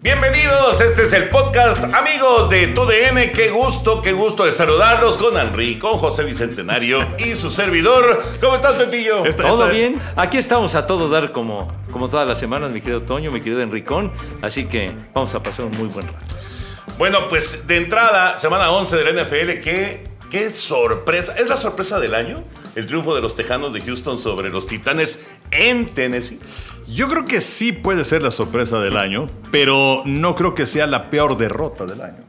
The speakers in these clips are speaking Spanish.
Bienvenidos, este es el podcast Amigos de TUDN. Qué gusto, qué gusto de saludarlos con Henry, con José Bicentenario y su servidor. ¿Cómo estás, Pepillo? ¿Todo bien? Aquí estamos a todo dar como, como todas las semanas, mi querido Toño, mi querido Enricón. Así que vamos a pasar un muy buen rato. Bueno, pues de entrada, semana 11 de la NFL, qué, qué sorpresa. ¿Es la sorpresa del año? El triunfo de los Tejanos de Houston sobre los Titanes en Tennessee. Yo creo que sí puede ser la sorpresa del año, pero no creo que sea la peor derrota del año.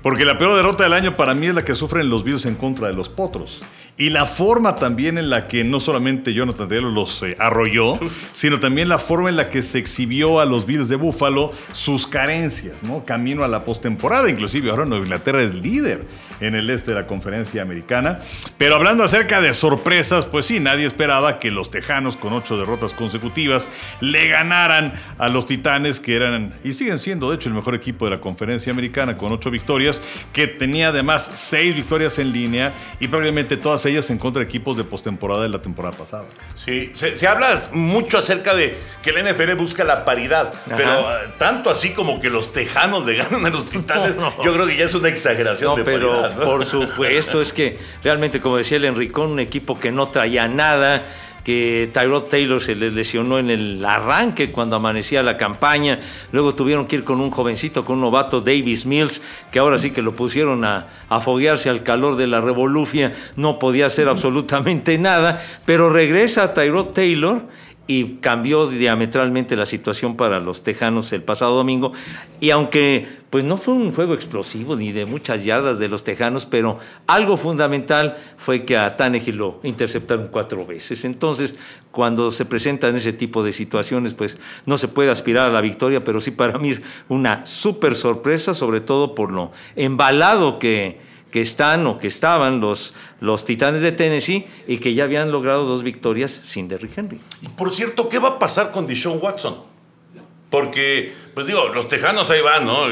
Porque la peor derrota del año para mí es la que sufren los Bills en contra de los Potros. Y la forma también en la que no solamente Jonathan Taylor los eh, arrolló, sino también la forma en la que se exhibió a los Bills de Buffalo sus carencias, ¿no? Camino a la postemporada, inclusive ahora Nueva Inglaterra es líder en el este de la conferencia americana. Pero hablando acerca de sorpresas, pues sí, nadie esperaba que los Tejanos con ocho derrotas consecutivas le ganaran a los Titanes, que eran y siguen siendo de hecho el mejor equipo de la conferencia americana con ocho victorias, que tenía además seis victorias en línea y probablemente todas ellas en contra de equipos de postemporada de la temporada pasada. Sí, se, se habla mucho acerca de que la NFL busca la paridad, pero eh, tanto así como que los Tejanos le ganan a los Titanes, No, no. yo creo que ya es una exageración No, de pero paridad. ¿no? por supuesto, es que realmente, como decía el Enricón, un equipo que no traía nada, que Tyrod Taylor se les lesionó en el arranque cuando amanecía la campaña, luego tuvieron que ir con un jovencito, con un novato Davis Mills, que ahora sí que lo pusieron a, a foguearse al calor de la revolufia, no podía hacer absolutamente nada, pero regresa Tyrod Taylor y cambió diametralmente la situación para los Tejanos el pasado domingo. Y aunque pues no fue un juego explosivo ni de muchas yardas de los Tejanos, pero algo fundamental fue que a Tannehill lo interceptaron cuatro veces. Entonces, cuando se presentan ese tipo de situaciones, pues no se puede aspirar a la victoria, pero sí para mí es una súper sorpresa, sobre todo por lo embalado que que están o que estaban los, los Titanes de Tennessee y que ya habían logrado dos victorias sin Derrick Henry. Y por cierto, ¿qué va a pasar con Deshaun Watson? Porque, pues digo, los tejanos ahí van, ¿no?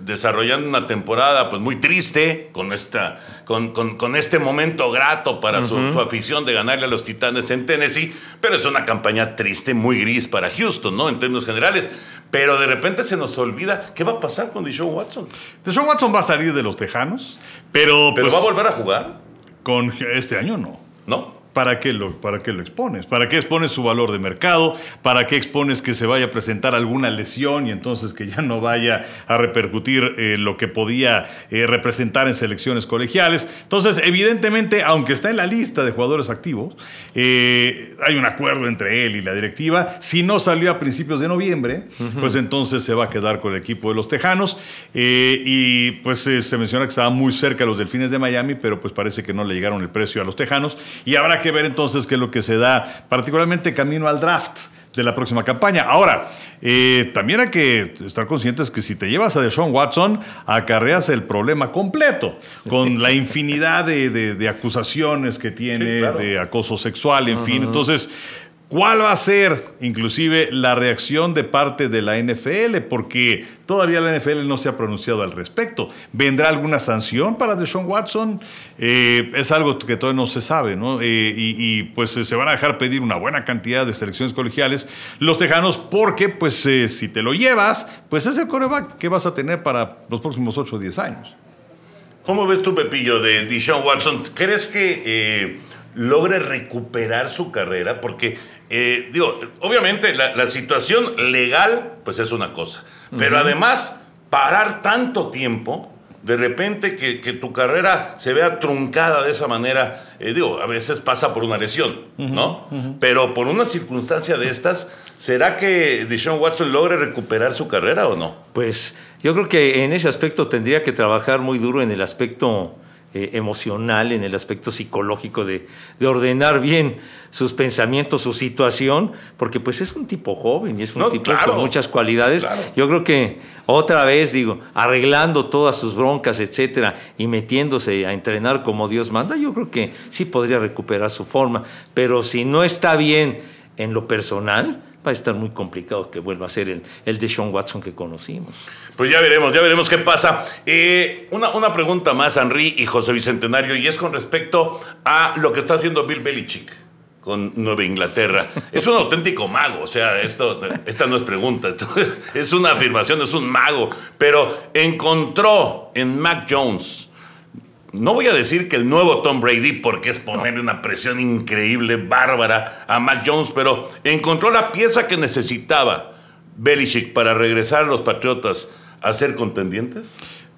Desarrollando una temporada pues muy triste, con, esta, con, con, con este momento grato para su, su afición de ganarle a los Titanes en Tennessee, pero es una campaña triste, muy gris para Houston, ¿no? En términos generales. Pero de repente se nos olvida, ¿qué va a pasar con Deshaun Watson? Deshaun Watson va a salir de los Tejanos, pero, ¿Pero pues, va a volver a jugar? con este año no. ¿No? ¿Para qué, lo, ¿Para qué lo expones? ¿Para qué expones su valor de mercado? ¿Para qué expones que se vaya a presentar alguna lesión y entonces que ya no vaya a repercutir eh, lo que podía eh, representar en selecciones colegiales? Entonces, evidentemente, aunque está en la lista de jugadores activos, eh, hay un acuerdo entre él y la directiva. Si no salió a principios de noviembre, pues entonces se va a quedar con el equipo de los Tejanos. Y pues se menciona que estaba muy cerca a los Delfines de Miami, pero pues parece que no le llegaron el precio a los Tejanos. Y habrá que ver entonces qué es lo que se da, particularmente camino al draft de la próxima campaña. Ahora, eh, también hay que estar conscientes que si te llevas a Deshaun Watson, acarreas el problema completo, con la infinidad de, de- de acusaciones que tiene, Sí, claro. de acoso sexual, en fin. Entonces, ¿Cuál va a ser, inclusive, la reacción de parte de la NFL? Porque todavía la NFL no se ha pronunciado al respecto. ¿Vendrá alguna sanción para Deshaun Watson? Eh, es algo que todavía no se sabe, ¿no? Eh, y, pues eh, se van a dejar pedir una buena cantidad de selecciones colegiales los tejanos, porque pues si te lo llevas, pues es el coreback que vas a tener para los próximos 8 o 10 años. ¿Cómo ves tú, Pepillo, de Deshaun Watson? ¿Crees que logre recuperar su carrera? Porque, eh, digo, obviamente la, la situación legal, pues es una cosa. Pero además, parar tanto tiempo, de repente que, que tu carrera se vea truncada de esa manera, eh, digo, a veces pasa por una lesión, ¿no? Pero por una circunstancia de estas, ¿será que Deshaun Watson logre recuperar su carrera o no? Pues yo creo que en ese aspecto tendría que trabajar muy duro en el aspecto eh, emocional, en el aspecto psicológico de, de, ordenar bien sus pensamientos, su situación, porque pues es un tipo joven y es un No, tipo claro, con muchas cualidades. claro. Yo creo que otra vez, digo, arreglando todas sus broncas, etcétera, y metiéndose a entrenar como Dios manda, yo creo que sí podría recuperar su forma. Pero si no está bien en lo personal, va a estar muy complicado que vuelva a ser el, el de Sean Watson que conocimos. Pues ya veremos, ya veremos qué pasa. Eh, una, una pregunta más, Henry y José Bicentenario, y es con respecto a lo que está haciendo Bill Belichick con Nueva Inglaterra. Es un auténtico mago, o sea, esto, esta no es pregunta, esto es una afirmación, es un mago, pero encontró en Mac Jones, no voy a decir que el nuevo Tom Brady, porque es ponerle una presión increíble, bárbara a Mac Jones, pero encontró la pieza que necesitaba Belichick para regresar a los Patriotas a ser contendientes.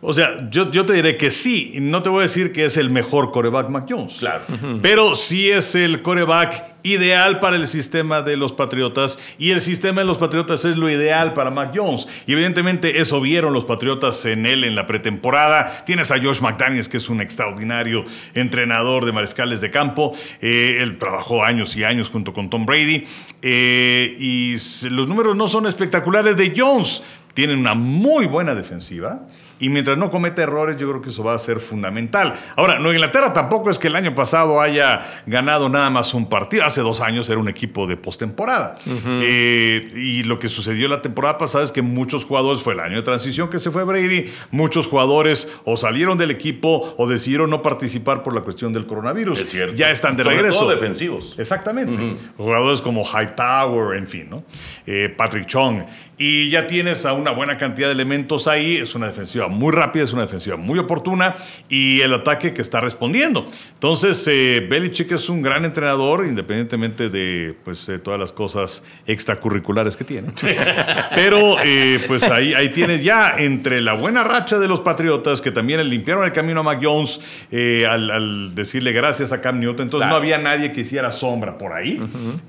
O sea, yo, yo te diré que sí. No te voy a decir que es el mejor coreback Mac Jones. Claro. Pero sí es el coreback ideal para el sistema de los Patriotas y el sistema de los Patriotas es lo ideal para Mac Jones. Y evidentemente eso vieron los Patriotas en él en la pretemporada. Tienes a Josh McDaniels, que es un extraordinario entrenador de mariscales de campo. Eh, él trabajó años y años junto con Tom Brady. Eh, y los números no son espectaculares de Jones. Tienen una muy buena defensiva. Y mientras no cometa errores, yo creo que eso va a ser fundamental. Ahora, Nueva Inglaterra tampoco es que el año pasado haya ganado nada más un partido. Hace dos años era un equipo de postemporada. Eh, y lo que sucedió la temporada pasada es que muchos jugadores, fue el año de transición que se fue Brady, muchos jugadores o salieron del equipo o decidieron no participar por la cuestión del coronavirus. Es cierto. Ya están de Sobre regreso. todo defensivos. Exactamente. Jugadores como Hightower, en fin, ¿no? Eh, Patrick Chong. Y ya tienes a una buena cantidad de elementos ahí. Es una defensiva muy rápida, es una defensiva muy oportuna y el ataque que está respondiendo. Entonces, eh, Belichick es un gran entrenador, independientemente de pues, eh, todas las cosas extracurriculares que tiene. Pero, eh, pues ahí, ahí tienes ya entre la buena racha de los Patriotas, que también le limpiaron el camino a Mac Jones al, al decirle gracias a Cam Newton. Entonces, Claro. no había nadie que hiciera sombra por ahí.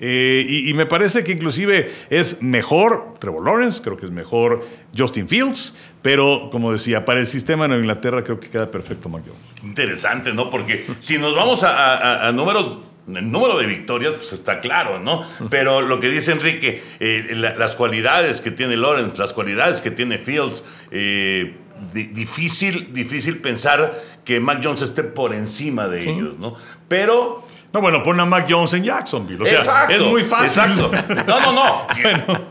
Y, y me parece que inclusive es mejor Trevor Lawrence, creo que es mejor Justin Fields, pero como decía, para el sistema de Nueva Inglaterra creo que queda perfecto Mac Jones. Interesante, ¿no? Porque si nos vamos a, a- a números, el número de victorias, pues está claro, ¿no? Pero lo que dice Enrique, eh, la- las cualidades que tiene Lawrence, las cualidades que tiene Fields, eh, di- difícil, difícil pensar que Mac Jones esté por encima de ellos, ¿no? Pero No, bueno, pon a Mac Jones en Jacksonville. O sea, es muy fácil. Exacto. No, no, no.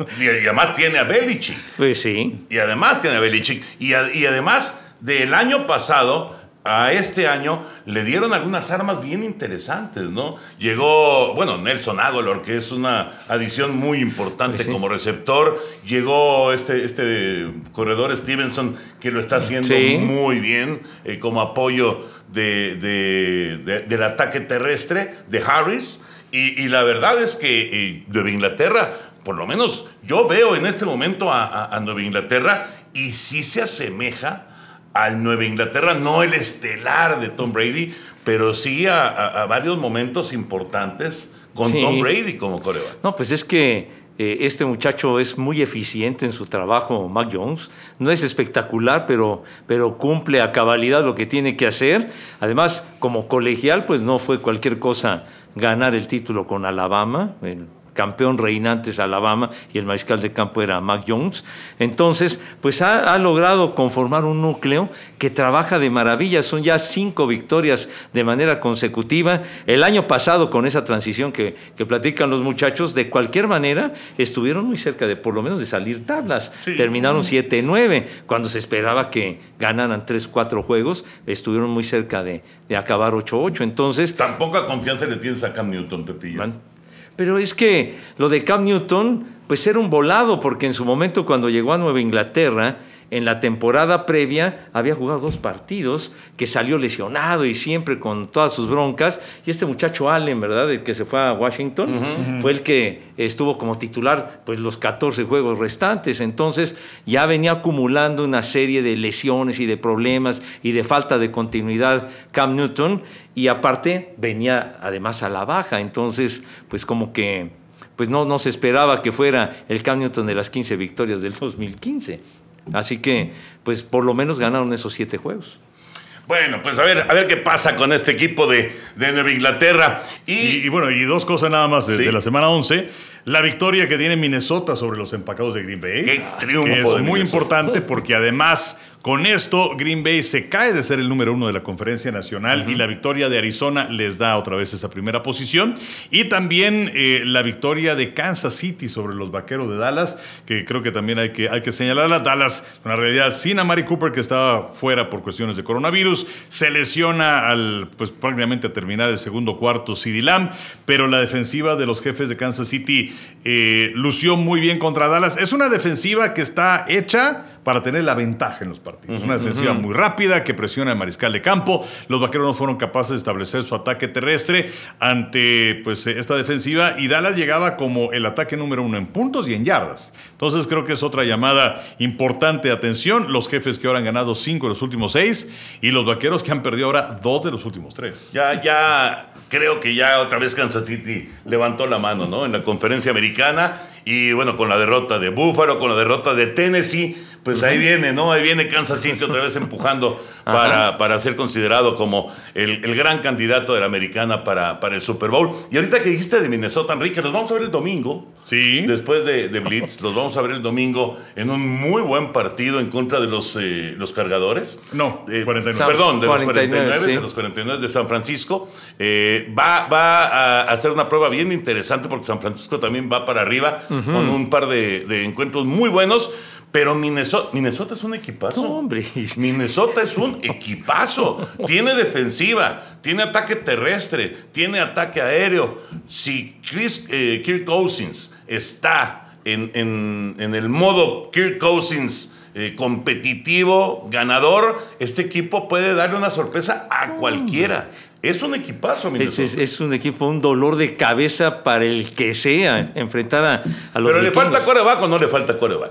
Y, y además tiene a Belichick. Pues sí. Y además tiene a Belichick. Y, a- y además, del año pasado a este año, le dieron algunas armas bien interesantes, ¿no? Llegó, bueno, Nelson Aguilar, que es una adición muy importante Pues sí. como receptor. Llegó este, este corredor Stevenson, que lo está haciendo Sí. muy bien eh, como apoyo de- de- de- del ataque terrestre de Harris. Y, y la verdad es que eh, Nueva Inglaterra, por lo menos yo veo en este momento a, a- a Nueva Inglaterra y sí se asemeja al Nueva Inglaterra, no el estelar de Tom Brady, pero sí a, a- a varios momentos importantes con Sí. Tom Brady como coreback. No, pues es que eh, este muchacho es muy eficiente en su trabajo, Mac Jones. No es espectacular, pero, pero cumple a cabalidad lo que tiene que hacer. Además, como colegial, pues no fue cualquier cosa ganar el título con Alabama. El campeón reinante es Alabama y el mariscal de campo era Mac Jones. Entonces, pues ha, ha logrado conformar un núcleo que trabaja de maravilla. Son ya cinco victorias de manera consecutiva. El año pasado, con esa transición que, que platican los muchachos, de cualquier manera estuvieron muy cerca de por lo menos de salir tablas. Terminaron 7-9. Cuando se esperaba que ganaran 3-4 juegos, estuvieron muy cerca de, de acabar 8-8. Entonces, Tan poca confianza le tienes a Cam Newton, Pepillo. Man. Pero es que lo de Cam Newton, pues era un volado, porque en su momento cuando llegó a Nueva Inglaterra, en la temporada previa había jugado dos partidos, que salió lesionado y siempre con todas sus broncas. Y este muchacho Allen, ¿verdad? El que se fue a Washington, fue el que estuvo como titular pues los 14 juegos restantes. Entonces ya venía acumulando una serie de lesiones y de problemas y de falta de continuidad Cam Newton. Y aparte venía además a la baja. Entonces, pues como que pues no, no se esperaba que fuera el Cam Newton de las 15 victorias del 2015. Así que, pues por lo menos ganaron esos siete juegos. Bueno, pues a ver, a ver qué pasa con este equipo de, de Nueva Inglaterra. Y, Y, y bueno, y dos cosas nada más de, Sí. de la semana 11. La victoria que tiene Minnesota sobre los empacados de Green Bay. Qué triunfo que es muy Minnesota. importante porque además con esto Green Bay se cae de ser el número uno de la conferencia nacional y la victoria de Arizona les da otra vez esa primera posición. Y también eh, la victoria de Kansas City sobre los vaqueros de Dallas, que creo que también hay que, hay que señalarla. Dallas, en realidad, sin a Mari Cooper, que estaba fuera por cuestiones de coronavirus, se lesiona al, pues prácticamente a terminar el segundo cuarto CD Lamb, pero la defensiva de los jefes de Kansas City eh, lució muy bien contra Dallas. Es una defensiva que está hecha para tener la ventaja en los partidos. Una defensiva muy rápida que presiona al mariscal de campo. Los vaqueros no fueron capaces de establecer su ataque terrestre ante pues, eh, esta defensiva y Dallas llegaba como el ataque número uno en puntos y en yardas. Entonces creo que es otra llamada importante de atención. Los jefes que ahora han ganado cinco de los últimos seis y los vaqueros que han perdido ahora dos de los últimos tres. Ya, ya creo que ya otra vez Kansas City levantó la mano, ¿no? En la conferencia americana y bueno, con la derrota de Buffalo, con la derrota de Tennessee, pues ahí viene, ¿no? Ahí viene Kansas City otra vez empujando para, para ser considerado como el, el gran candidato de la americana para, para el Super Bowl. Y ahorita que dijiste de Minnesota, Enrique, los vamos a ver el domingo. Sí. Después de, de Blitz, los vamos a ver el domingo en un muy buen partido en contra de los, eh, los cargadores. No, Eh, 49. Perdón, de los 49, 49, sí. de los 49 de San Francisco. Eh, va, va a hacer una prueba bien interesante porque San Francisco también va para arriba con un par de, de encuentros muy buenos. Pero Minnesota, Minnesota es un equipazo. No, hombre. Minnesota es un equipazo. Tiene defensiva, tiene ataque terrestre, tiene ataque aéreo. Si Chris, eh, Kirk Cousins está en, en- en el modo Kirk Cousins eh, competitivo, ganador, este equipo puede darle una sorpresa a cualquiera. Es un equipazo, Es, Minnesota. es- es un equipo, un dolor de cabeza para el que sea enfrentar a, a los Pero le falta coreback o no le falta coreback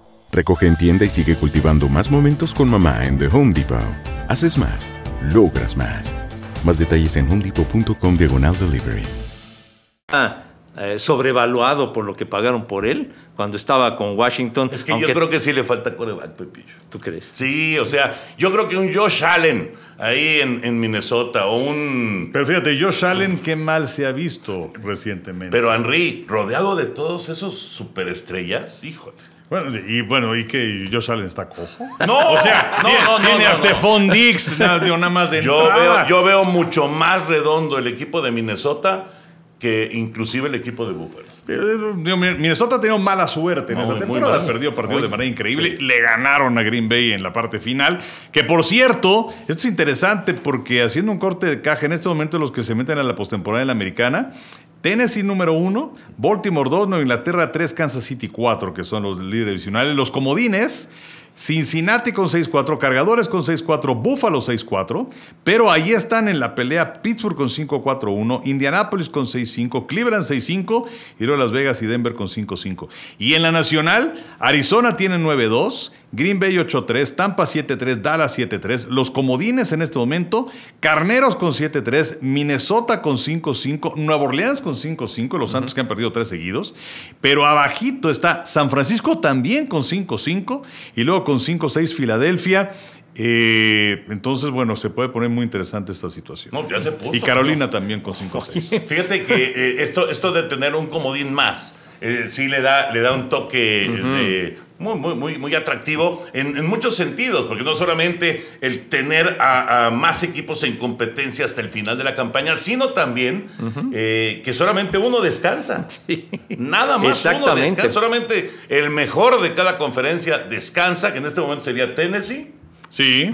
Recoge en tienda y sigue cultivando más momentos con mamá en The Home Depot. Haces más, logras más. Más detalles en homedepot.com diagonal delivery. eh, sobrevaluado por lo que pagaron por él cuando estaba con Washington. Es que aunque- yo creo que sí le falta coreback, Pepillo. ¿Tú crees? Sí, o sea, yo creo que un Josh Allen ahí en, en Minnesota o un... Pero fíjate, Josh Allen, qué mal se ha visto recientemente. Pero Henry, rodeado de todos esos superestrellas, híjole. Bueno, y bueno, ¿y que Josh Allen está cojo? No, O sea, no, tiene, no, no, tiene no, Diggs, nada, digo, nada más de Yo entrada. veo, yo veo mucho más redondo el equipo de Minnesota que inclusive el equipo de Buffalo. Pero, digo, Minnesota ha tenido mala suerte en esa temporada. Perdió partidos de manera increíble. Sí. Le ganaron a Green Bay en la parte final. Que por cierto, esto es interesante porque haciendo un corte de caja, en este momento los que se meten a la postemporada en la americana, Tennessee número uno, Baltimore 2, Nueva Inglaterra 3, Kansas City 4, que son los líderes divisionales. Los comodines. Cincinnati con 6-4, Cargadores con 6-4, Buffalo 6-4, pero ahí están en la pelea Pittsburgh con 5-4-1, Indianapolis con 6-5, Cleveland 6-5 y luego Las Vegas y Denver con 5-5. Y en la nacional, Arizona tiene 9-2, Green Bay 8-3, Tampa 7-3, Dallas 7-3, los comodines en este momento, Carneros con 7-3, Minnesota con 5-5, Nueva Orleans con 5-5, los Santos que han perdido tres seguidos, pero abajito está San Francisco también con 5-5 y luego con 5-6 Filadelfia. Eh, entonces, bueno, se puede poner muy interesante esta situación. No, ya se puso. y Carolina también con 5-6. Fíjate que eh, esto, esto de tener un comodín más, eh, sí le da, le da un toque eh, muy, muy, muy, muy atractivo en, en muchos sentidos, porque no solamente el tener a, a más equipos en competencia hasta el final de la campaña, sino también eh, que solamente uno descansa. Nada más uno descansa. Solamente el mejor de cada conferencia descansa, que en este momento sería Tennessee. Sí.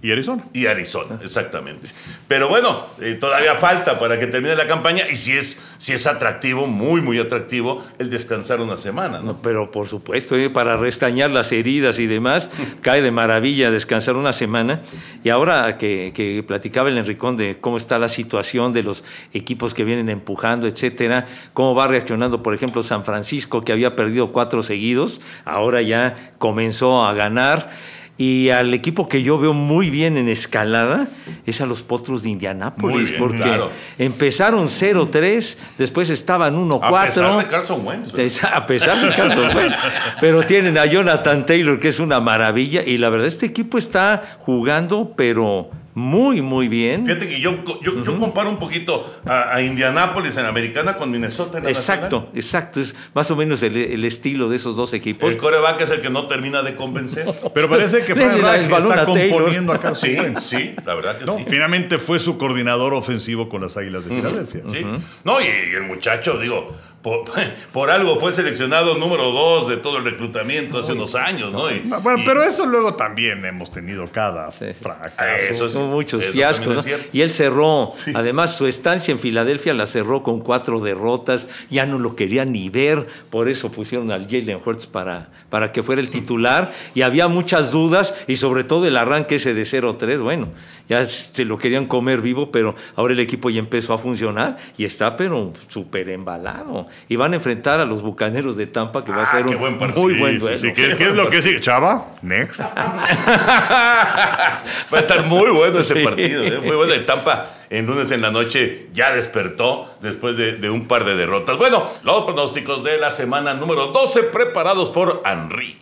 Y Arizona. y Arizona, exactamente. Pero bueno, eh, todavía falta para que termine la campaña y si es, si es atractivo, muy, muy atractivo, el descansar una semana, ¿no? No, pero por supuesto, ¿eh? para restañar las heridas y demás, cae de maravilla descansar una semana. Y ahora que, que platicaba el Enricón de cómo está la situación de los equipos que vienen empujando, etcétera, cómo va reaccionando, por ejemplo, San Francisco, que había perdido cuatro seguidos, ahora ya comenzó a ganar. Y al equipo que yo veo muy bien en escalada es a los Potros de Indianápolis, bien, porque claro. empezaron 0-3, después estaban 1-4. A pesar de Carson Wentz. A pesar de Carlos Wentz. Pero tienen a Jonathan Taylor, que es una maravilla. Y la verdad, este equipo está jugando, pero muy, muy bien. Fíjate que yo, yo, yo comparo un poquito a, a Indianápolis en americana con Minnesota en la Exacto, nacional. exacto. Es más o menos el, el estilo de esos dos equipos. El coreback es el que no termina de convencer. Pero parece que Frank Reich está componiendo a Carson Sí, sí, la verdad que No, sí. Finalmente fue su coordinador ofensivo con las Águilas de Filadelfia. Sí. No, y, y el muchacho, digo, por, por algo fue seleccionado número dos de todo el reclutamiento hace unos años, ¿no? Y- No, Bueno, y- pero eso luego también hemos tenido cada fracaso. Eso sí, Hubo muchos eso fiascos. también ¿no? es cierto. Y él cerró, además su estancia en Filadelfia la cerró con cuatro derrotas, ya no lo querían ni ver, por eso pusieron al Jalen Hurts para, para que fuera el titular, y había muchas dudas, y sobre todo el arranque ese de 0-3, bueno, ya se lo querían comer vivo, pero ahora el equipo ya empezó a funcionar, y está pero súper embalado, y van a enfrentar a los Bucaneros de Tampa, que va a Ah, ser un buen muy buen duelo. sí. ¿Qué, qué es lo que sigue? Chava, next. Va a estar muy bueno ese partido. ¿eh? Muy bueno. Y Tampa en lunes en la noche ya despertó después de, de un par de derrotas. Bueno, los pronósticos de la semana número 12 preparados por Henry.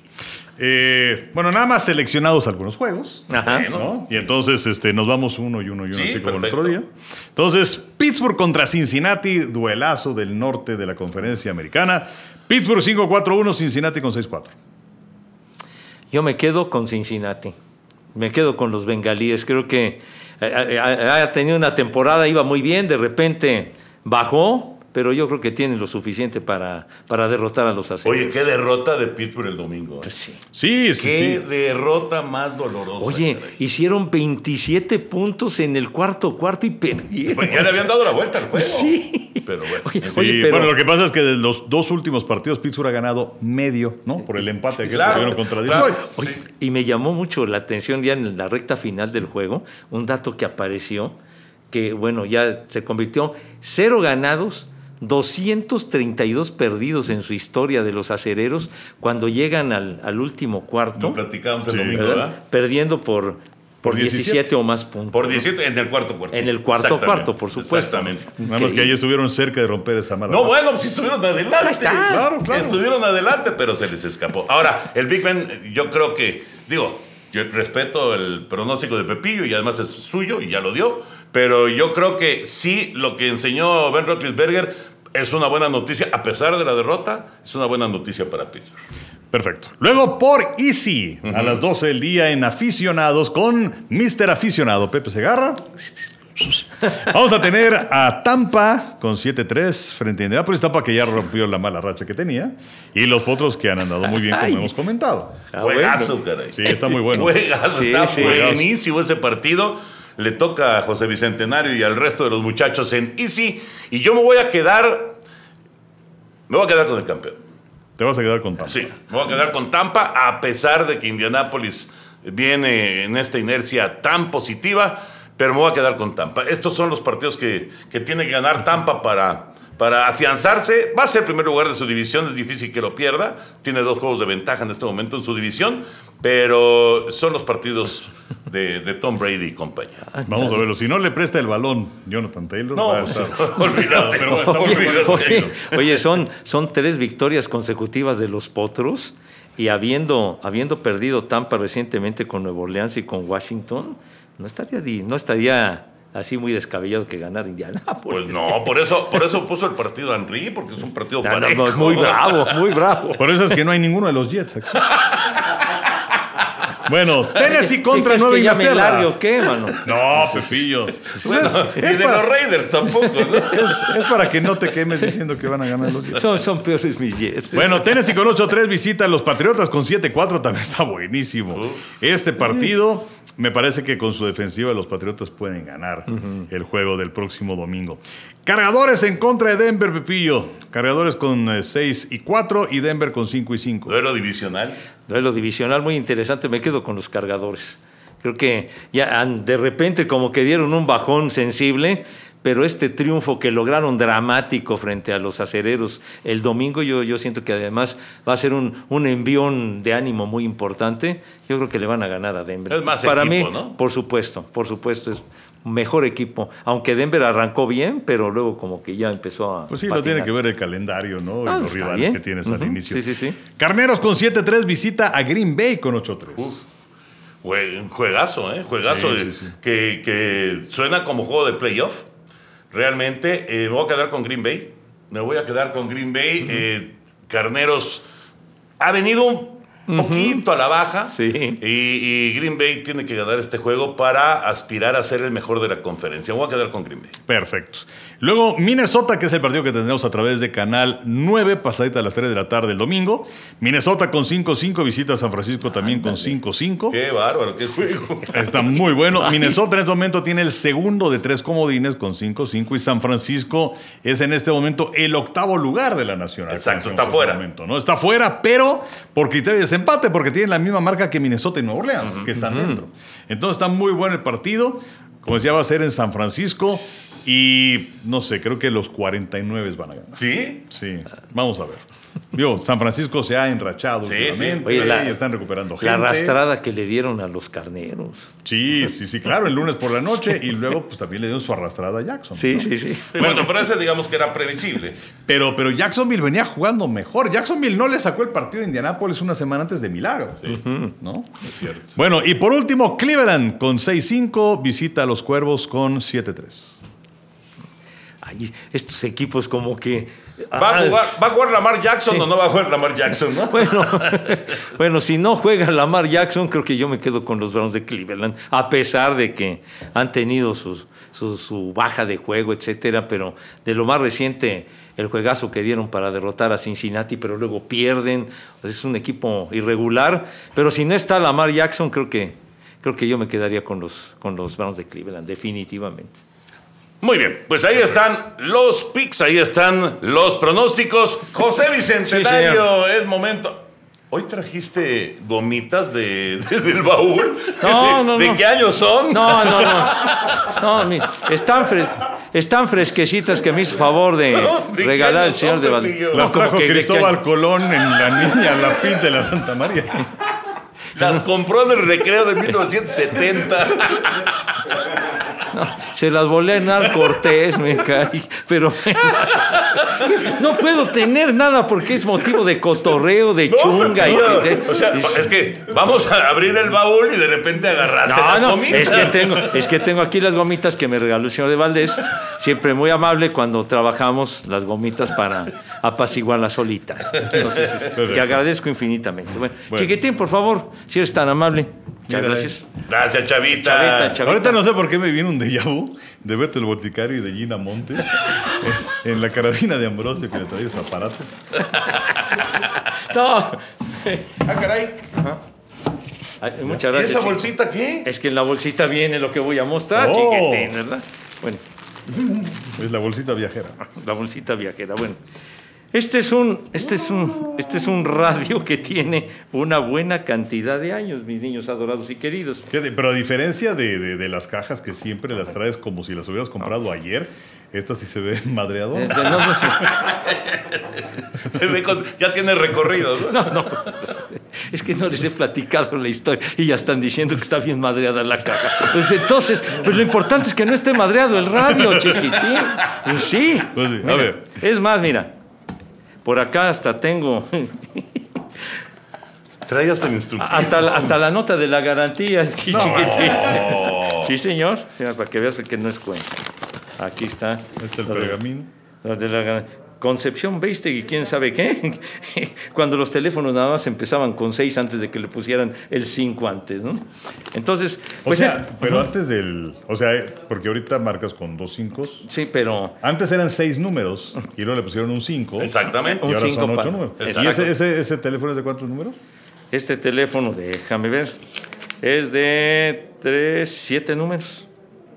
Eh, bueno, nada más seleccionados algunos juegos. Ajá. ¿no? Y entonces este, nos vamos uno y uno y uno, Sí, así como el otro día. Entonces, Pittsburgh contra Cincinnati, duelazo del norte de la conferencia americana. Pittsburgh 5-4-1, Cincinnati con 6-4. Yo me quedo con Cincinnati. Me quedo con los bengalíes. Creo que eh, ha, ha tenido una temporada, iba muy bien, de repente bajó, pero yo creo que tiene lo suficiente para, para derrotar a los aceros. Oye, qué derrota de Pittsburgh el domingo. ¿eh? Sí. Sí, sí, Qué sí. derrota más dolorosa. Oye, caray. hicieron 27 puntos en el cuarto cuarto y perdieron. Pues ya le habían dado la vuelta al juego. Sí. Pero bueno. Oye, pero- bueno, lo que pasa es que de los dos últimos partidos Pittsburgh ha ganado medio, ¿no? Por el empate que Claro, tuvieron contra claro. Oye, y me llamó mucho la atención ya en la recta final del juego, un dato que apareció, que bueno, ya se convirtió cero ganados, 232 perdidos en su historia de los acereros cuando llegan al, al último cuarto, Lo platicamos el Sí. domingo, ¿verdad? ¿verdad? perdiendo por, por 17, 17 o más puntos. Por 17 en el cuarto cuarto. En sí. el cuarto cuarto, por supuesto. Exactamente. Nada más que ahí estuvieron cerca de romper esa mala No, bueno, pues estuvieron adelante. Está. Claro, claro. Estuvieron adelante, pero se les escapó. Ahora, el Big Ben, yo creo que, digo, yo respeto el pronóstico de Pepillo y además es suyo y ya lo dio, pero yo creo que sí lo que enseñó Ben Roethlisberger es una buena noticia, a pesar de la derrota, es una buena noticia para Pittsburgh. Perfecto. Luego por Easy, a las 12 del día en Aficionados con Mr. Aficionado Pepe Segarra. Vamos a tener a Tampa con 7-3 frente a Indianapolis. Tampa que ya rompió la mala racha que tenía. Y los potros que han andado muy bien, como Ay. hemos comentado. Juegazo, caray. Sí, está muy bueno. Juegazo, Sí, está sí. buenísimo ese partido. Le toca a José Bicentenario y al resto de los muchachos en Easy. Y yo me voy a quedar. Me voy a quedar con el campeón. Te vas a quedar con Tampa. Sí, me voy a quedar con Tampa, a pesar de que Indianápolis viene en esta inercia tan positiva, pero me voy a quedar con Tampa. Estos son los partidos que, que tiene que ganar Tampa para, para afianzarse. Va a ser el primer lugar de su división, es difícil que lo pierda. Tiene dos juegos de ventaja en este momento en su división, pero son los partidos de, de Tom Brady y compañía. Vamos a verlo. Si no le presta el balón Jonathan Taylor, No, va a pues, estar- olvídate, Pero está muy bueno. olvídate. Oye, oye, son, son tres victorias consecutivas de los Potros y habiendo, habiendo perdido Tampa recientemente con Nueva Orleans y con Washington, no estaría, no estaría así muy descabellado que ganar Indianápolis. Pues no, por eso, por eso puso el partido a Henry, porque es un partido No, no, parejo. no, muy bravo, muy bravo. Por eso es que no hay ninguno de los Jets aquí. Bueno, Tennessee ¿Sí contra Nueva que ya me Inglaterra. o qué, mano? No, Pepillo. Bueno, y de los Raiders tampoco, ¿no? Es, es para que no te quemes diciendo que van a ganar los Jets. Son, son peores mis Jets. Bueno, Tennessee con 8-3 visita a los Patriotas con 7-4 también está buenísimo. Este partido me parece que con su defensiva los Patriotas pueden ganar el juego del próximo domingo. Cargadores en contra de Denver, Pepillo. Cargadores con eh, 6 y 4 y Denver con 5 y 5. Duelo divisional. Duelo divisional muy interesante. Me quedo con los cargadores. Creo que ya de repente como que dieron un bajón sensible, pero este triunfo que lograron dramático frente a los acereros el domingo, yo, yo siento que además va a ser un, un envión de ánimo muy importante. Yo creo que le van a ganar a Denver. Es más Para equipo, mí, ¿no? por supuesto, por supuesto, es mejor equipo. Aunque Denver arrancó bien, pero luego como que ya empezó a... Pues sí, lo patinar. tiene que ver el calendario, ¿no? Ah, y los está rivales bien. que tienes al inicio. Sí, sí, sí. Carneros con 7-3 visita a Green Bay con 8-3. Jue- un Juegazo, ¿eh? Juegazo Sí, de- sí, sí. Que, que suena como juego de playoff. Realmente, eh, me voy a quedar con Green Bay. Me voy a quedar con Green Bay. Eh, Carneros ha venido un poquito a la baja. Sí. Y, y Green Bay tiene que ganar este juego para aspirar a ser el mejor de la conferencia. Voy a quedar con Green Bay. Perfecto. Luego, Minnesota, que es el partido que tendremos a través de Canal 9, pasadita a las 3 de la tarde el domingo. Minnesota con 5-5, visita a San Francisco también con 5-5. Qué bárbaro, qué juego. Está muy bueno. Minnesota en este momento tiene el segundo de tres comodines con 5-5 y San Francisco es en este momento el octavo lugar de la nacional. Exacto, está este fuera. momento, ¿no? Está fuera, pero por criterio de desempate, porque tienen la misma marca que Minnesota y Nueva Orleans, que están dentro. Entonces está muy bueno el partido. Como decía, va a ser en San Francisco y no sé, creo que los 49 van a ganar. ¿Sí? Sí, vamos a ver. Digo, San Francisco se ha enrachado Sí, últimamente Oye, la- y están recuperando gente. La arrastrada que le dieron a los carneros. Sí, sí, sí, claro, el lunes por la noche y luego pues también le dieron su arrastrada a Jackson. Sí, ¿no? sí, sí. Sí, Bueno, pero ese digamos que era previsible. Pero, pero Jacksonville venía jugando mejor. Jacksonville no le sacó el partido de Indianápolis una semana antes de milagro. ¿no? Es cierto. Bueno, y por último, Cleveland con 6-5 visita a los Cuervos con 7-3. Ay, estos equipos como que... ¿Va a Ah, jugar, ¿va a jugar Lamar Jackson Sí. o no va a jugar Lamar Jackson? ¿no? Bueno, bueno, si no juega Lamar Jackson, creo que yo me quedo con los Browns de Cleveland, a pesar de que han tenido sus- su, su baja de juego, etcétera, pero de lo más reciente, el juegazo que dieron para derrotar a Cincinnati, pero luego pierden, es un equipo irregular, pero si no está Lamar Jackson, creo que, creo que yo me quedaría con los, con los Browns de Cleveland, definitivamente. Muy bien, pues ahí están los picks, ahí están los pronósticos. José Bicentenario, es momento. Hoy trajiste gomitas de, de- del baúl. No, ¿De, no, ¿De no. qué año son? No, no, no. No, mi- están, fre- están fresquecitas que me hizo favor de No, ¿de regalar el señor de Val- Pepillo? No, Las como trajo que de Cristóbal. Colón en La Niña, La Pinta de la Santa María. Las compró en el recreo de 1970. Se las volé a Hernán Cortés, me caí. Pero no puedo tener nada porque es motivo de cotorreo, de chunga. y de- o sea, es que vamos a abrir el baúl y de repente agarraste No, las no, gomitas. es que, tengo, es que tengo aquí las gomitas que me regaló el señor de Valdés. Siempre muy amable cuando trabajamos las gomitas para apaciguar la solita. Entonces, que agradezco infinitamente. Bueno, Bueno. Chiquitín, por favor, si eres tan amable. Muchas gracias. Gracias, Chavita. Chavita, chavita. Ahorita no sé por qué me viene un déjà vu de Beto el Boticario y de Gina Montes en, en la carabina de Ambrosio que le traía su aparato. No. Ah, caray. Ay, muchas ¿Y gracias. esa chiquitín. bolsita qué? Es que en la bolsita viene lo que voy a mostrar, Oh. chiquitín, ¿verdad? Bueno, Es la bolsita viajera. la bolsita viajera. Bueno, este es un, este es un, este es un radio que tiene una buena cantidad de años, mis niños adorados y queridos. Fíjate, Pero a diferencia de, de- de las cajas que siempre las traes como si las hubieras comprado ayer, esta sí se ve madreadora. no, no sé. Se ve con- ya tiene recorrido, ¿no? No, no. Es que no les he platicado la historia y ya están diciendo que está bien madreada la caja. Pues entonces, pues lo importante es que no esté madreado el radio, chiquitín. Pues sí. Pues sí, a ver. Es más, mira, por acá hasta tengo, Trae hasta el instructivo. hasta, la- hasta la nota de la garantía, aquí. Sí, señor. Sí, para que veas que no es cuenta. Aquí está. Este es el pergamino. lo de la garan- Concepción y quién sabe qué, cuando los teléfonos nada más empezaban con 6 antes de que le pusieran el 5 antes, ¿no? Entonces, pues o sea, es- pero antes del. O sea, porque ahorita marcas con dos cinco. Sí, pero Antes eran seis números y luego le pusieron un 5. Exactamente. Y Un ahora cinco son ocho para- números. ¿Y Exacto. ese, ese, ese teléfono es de cuántos números? este teléfono, déjame ver, es de 3, 7 números.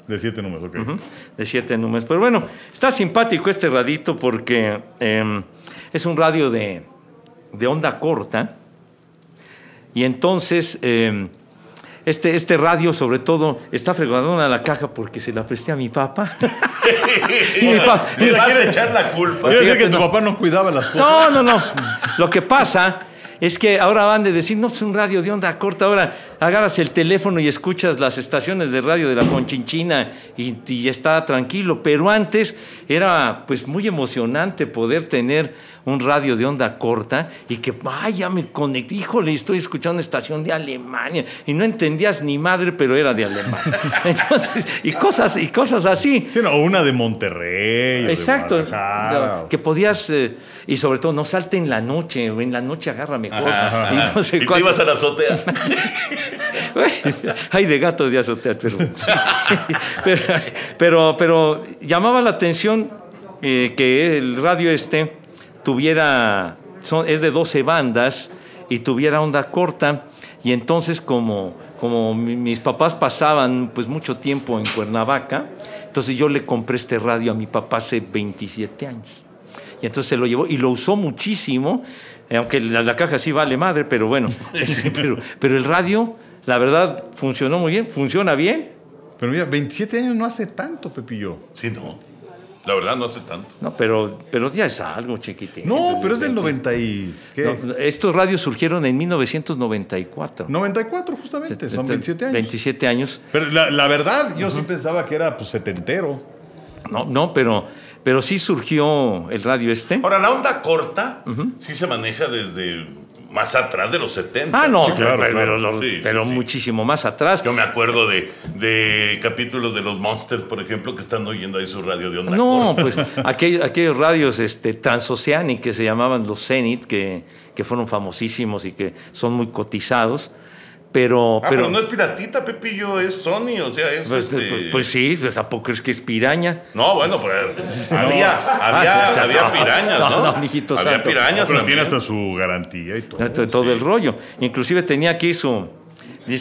De siete números, ok. De siete números. Pero bueno, está simpático este radito porque eh, es un radio de, de onda corta. Y entonces, eh, este, este radio, sobre todo, está fregadona la caja porque se la presté a mi papá. Y mi pa- Le mi- vas a echar la culpa. Quiere decir que tu no. papá no cuidaba las cosas. No, no, no. Lo que pasa es que ahora van de decir, no, es un radio de onda corta. Ahora agarras el teléfono y escuchas las estaciones de radio de la Conchinchina y, y está tranquilo. Pero antes era pues muy emocionante poder tener un radio de onda corta y que, ay, ya me conecté, híjole, estoy escuchando una estación de Alemania y no entendías ni madre, pero era de Alemania. Entonces, y cosas, y cosas así. Sí, no, una de Monterrey. de Exacto, que podías, eh, y sobre todo no salte en la noche, en la noche agarra mejor. Ajá, Y te cuando- ibas a la azotea. Ay, de gato de azotea, pero, pero, pero, pero llamaba la atención eh, que el radio este tuviera, son, es de 12 bandas y tuviera onda corta, y entonces como, como mi- mis papás pasaban pues mucho tiempo en Cuernavaca, entonces yo le compré este radio a mi papá hace 27 años. Y entonces se lo llevó y lo usó muchísimo, aunque la, la caja sí vale madre, pero bueno, pero, pero el radio, la verdad, funcionó muy bien, funciona bien. Pero mira, 27 años no hace tanto, Pepillo. Sí, no. La verdad no hace tanto. No, pero, pero ya es algo, chiquitín. No, pero es del 90 y... ¿qué? No, estos radios surgieron en 1994. 94 justamente, son 27 años. 27 años. Pero la, la verdad, yo sí pensaba que era pues setentero. No, no, pero, pero sí surgió el radio este. Ahora, la onda corta sí se maneja desde más atrás de los 70. Ah, no, Sí, claro, pero, claro. pero- Sí, sí, pero sí. muchísimo más atrás. Yo me acuerdo de, de capítulos de los Monsters, por ejemplo, que están oyendo ahí su radio de onda No, corta. pues aquellos, aquellos radios este, transoceánicos que se llamaban los Zenit, que, que fueron famosísimos y que son muy cotizados, pero... Ah, pero, no es piratita, Pepillo, es Sony, o sea, es pues, este... pues- pues sí, pues, ¿a poco es que es piraña? No, bueno, pues había, había, Ah, había no, pirañas, ¿no? no, no, mijito había santo. pirañas Pero tiene hasta su garantía y todo. todo, todo el rollo. Inclusive tenía aquí su,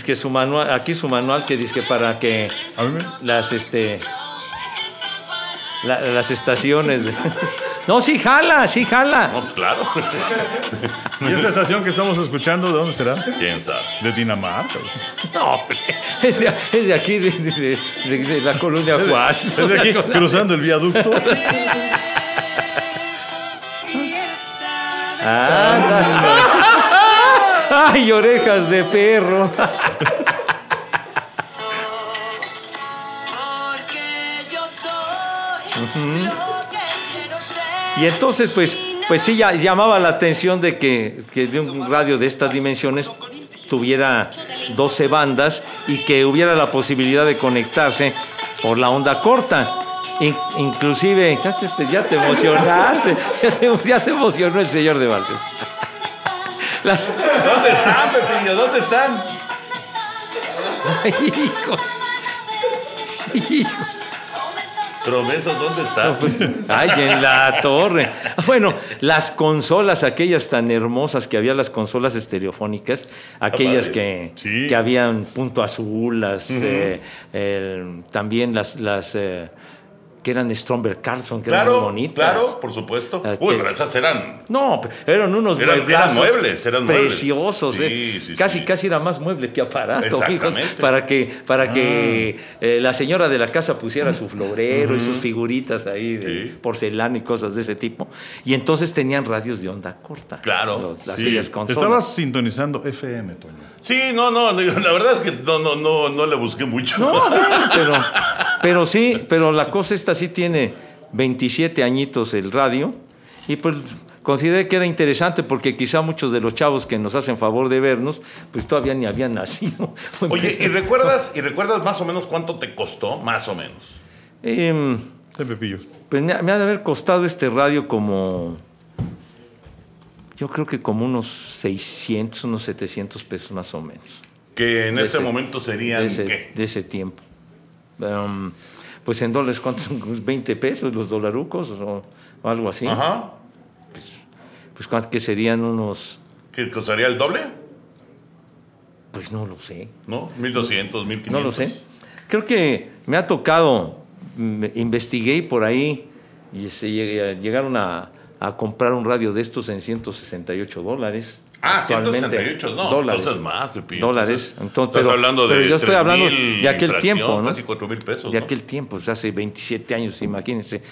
que su manual, aquí su manual que dice que para que las este la- las estaciones. no, sí jala, sí jala. No, pues claro. ¿Y esa estación que estamos escuchando, de dónde será? ¿Quién sabe? De Dinamarca. No, hombre, es de, es de aquí, de, de- de- de la colonia Juárez. Es de aquí, cruzando el viaducto. Ándale. Ay, orejas de perro. Porque yo soy Y entonces, pues, pues sí, ya, llamaba la atención de que, que de un radio de estas dimensiones tuviera 12 bandas y que hubiera la posibilidad de conectarse por la onda corta. In- inclusive, ya te, emocionaste, ya, te- ya se emocionó el señor de Valdes. Las, ¿Dónde están, Pepillo? ¿Dónde están? hijo, hijo. Promesas, ¿dónde están? Pues, Ay, en la torre. Bueno, las consolas, aquellas tan hermosas que había, las consolas estereofónicas, aquellas padre. que, Sí. que habían punto azul, las, eh, el- también las, las eh, que eran Stromberg Carlson, que eran muy Claro, bonitas. claro, por supuesto. Ah, Uy, que- pero esas eran... No, eran unos Eran- eran muebles, eran muebles. preciosos. Sí, eh. sí, casi, sí. casi era más mueble que aparato. Ah. hijos, para que, para que eh, la señora de la casa pusiera su florero y sus figuritas ahí de Sí. porcelana y cosas de ese tipo. Y entonces tenían radios de onda corta. Claro, Los- las consolas. Estabas sintonizando FM, Toño. Sí, no, no, la verdad es que no, no, no, no le busqué mucho. No, pero, pero sí, pero la cosa esta sí tiene 27 añitos el radio y pues consideré que era interesante porque quizá muchos de los chavos que nos hacen favor de vernos pues todavía ni habían nacido. Oye, ¿y recuerdas, ¿y recuerdas más o menos cuánto te costó? Más o menos. Em, Sí, Pepillo. Pues me, ha- me ha de haber costado este radio como. Yo creo que como unos 600, unos 700 pesos más o menos. Que en De este ese- momento serían, de ese, ¿qué? de ese tiempo. Um, pues en dólares, ¿cuántos son? ¿20 pesos los dolarucos o, o algo así? Ajá. Pues ¿cuánto que serían unos. ¿Que costaría el doble? Pues no lo sé. ¿No? 1200, 1500. No lo sé. Creo que me ha tocado, investigué por ahí y se lleg- llegaron a, a comprar un radio de estos en 168 dólares. Ah, Actualmente, 168, no. Dólares. Entonces más, Pepillo. Dólares. Entonces, Entonces, estás pero, hablando de pero yo estoy hablando 3,000 de aquel tiempo, ¿no? Casi 4 mil pesos. de ¿no? aquel tiempo, pues, hace 27 años, imagínense.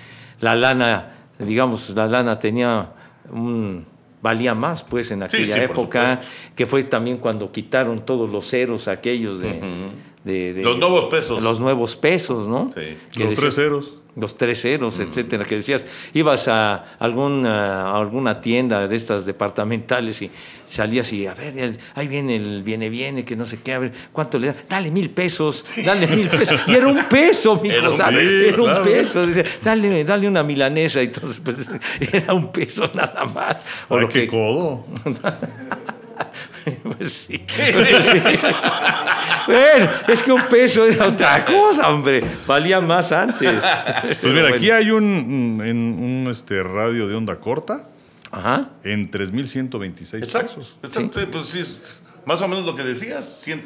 La lana, digamos, la lana tenía un valía más pues en aquella sí, época, que fue también cuando quitaron todos los ceros aquellos de, de- de- Los nuevos pesos. Los nuevos pesos, ¿no? Sí. Que Los tres ceros. Los tres ceros, etcétera, que decías, ibas a alguna, a alguna tienda de estas departamentales y salías y, a ver, el- ahí viene el viene, viene, que no sé qué, a ver, ¿cuánto le da? Dale mil pesos, dale mil pesos. Y era un peso, mijo, Era un ¿sabes? peso, Era un peso. Decía, dale, dale una milanesa. Y entonces, pues, era un peso nada más. O Ay, lo qué que- codo. pues sí. Pues sí. Bueno, es que un peso era otra cosa, hombre. Valía más antes. Pues mira, aquí hay un, mm, en un este, radio de onda corta Ajá. en 3.126 Exacto. pesos. exacto, Pues sí, es más o menos lo que decías. 100.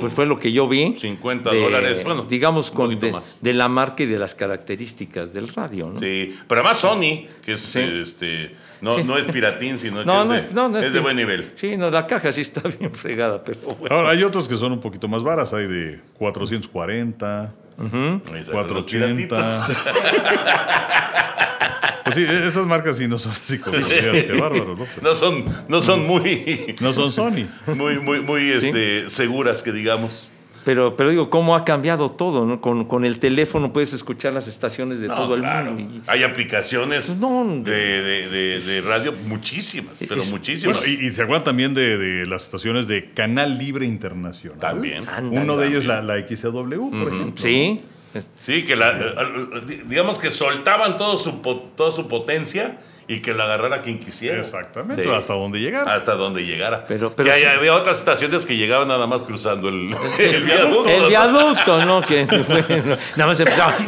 Pues fue lo que yo vi. 50 dólares, bueno, digamos, un con de, más. de la marca y de las características del radio, ¿no? Sí, pero además Sony, que es Sí. este, no, Sí. no es piratín, sino No, que no es, es, de, no, no es de buen nivel. Sí, no, la caja sí está bien fregada, pero bueno. Ahora, hay otros que son un poquito más varas. Hay de 440, Salen los 480. piratitos. Pues sí, estas marcas sí no son así como qué bárbaro, ¿no? No son, no son muy, No son Sony. muy, muy, muy este, seguras, que digamos. Pero, pero digo, ¿cómo ha cambiado todo? ¿no? Con, con el teléfono puedes escuchar las estaciones de No, todo el claro. mundo. y- Hay aplicaciones No, de, de- de- de radio muchísimas, pero Es- muchísimas. Bueno, y, y se acuerdan también de, de las estaciones de Canal Libre Internacional. También. Uno de ellos, la, la XCW, por ejemplo. Sí. Sí, que la, eh, eh, di- digamos que soltaban todo su, toda su potencia y que la agarrara quien quisiera. Exactamente, Sí. hasta donde llegar. Hasta donde llegara. Pero- pero que hay- sí. había otras estaciones que llegaban nada más cruzando el, el viaducto. El viaducto, ¿no? Que bueno, nada más empezaba.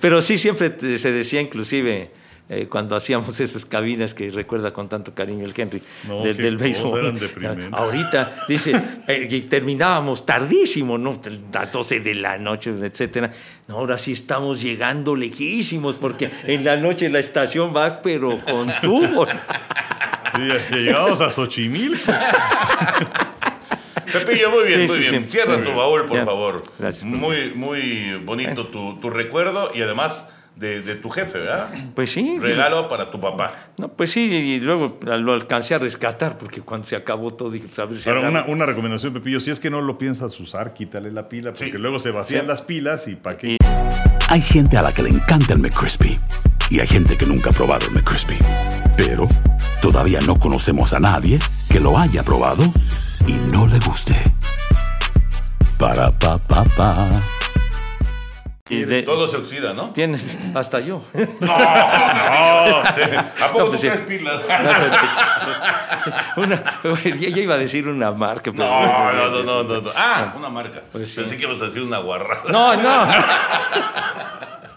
Pero sí, siempre se decía, inclusive, eh, cuando hacíamos esas cabinas que recuerda con tanto cariño el Henry No, del, del béisbol. eran. Ahorita, dice, eh, y terminábamos tardísimo, ¿no? A 12 de la noche, etcétera. No, ahora sí estamos llegando lejísimos, porque en la noche la estación va, pero con tubo. Sí, llegamos a Xochimilco. Pepillo, muy bien, Sí, muy sí, bien. sí. Cierra Muy tu bien. baúl, por Ya. favor. Gracias. Muy, muy bonito tu, tu recuerdo y además de, de tu jefe, ¿verdad? Pues sí. Regalo para tu papá. No, pues sí, y luego lo alcancé a rescatar, porque cuando se acabó todo dije, pues a ver si agarro. una, una recomendación, Pepillo, si es que no lo piensas usar, quítale la pila, porque Sí. luego se vacían las pilas y para qué. Hay gente a la que le encanta el McCrispy y hay gente que nunca ha probado el McCrispy. Pero todavía no conocemos a nadie que lo haya probado y no le guste. Para pa pa pa. Y de- Todo se oxida, ¿no? tienes hasta yo. ¿A poco No, tú pues sí. traes pilas? una, ya iba a decir una marca, pero No, no, no, no, no, no. Ah, una marca. Pues sí. Pensé que ibas a decir una guarrada. No, no.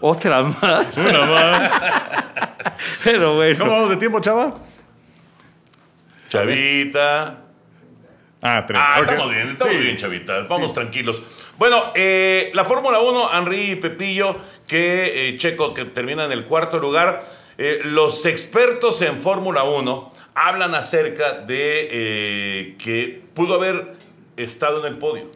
Otra más. Una más. Pero bueno. ¿Cómo vamos de tiempo, chava? Chavita. Ah, tres. Ah, estamos bien, estamos Sí. bien, chavitas. Vamos tranquilos. Bueno, eh, la Fórmula 1, Henry y Pepillo, que eh, Checo, que termina en el cuarto lugar. Eh, los expertos en Fórmula 1 hablan acerca de que pudo haber estado en el podio.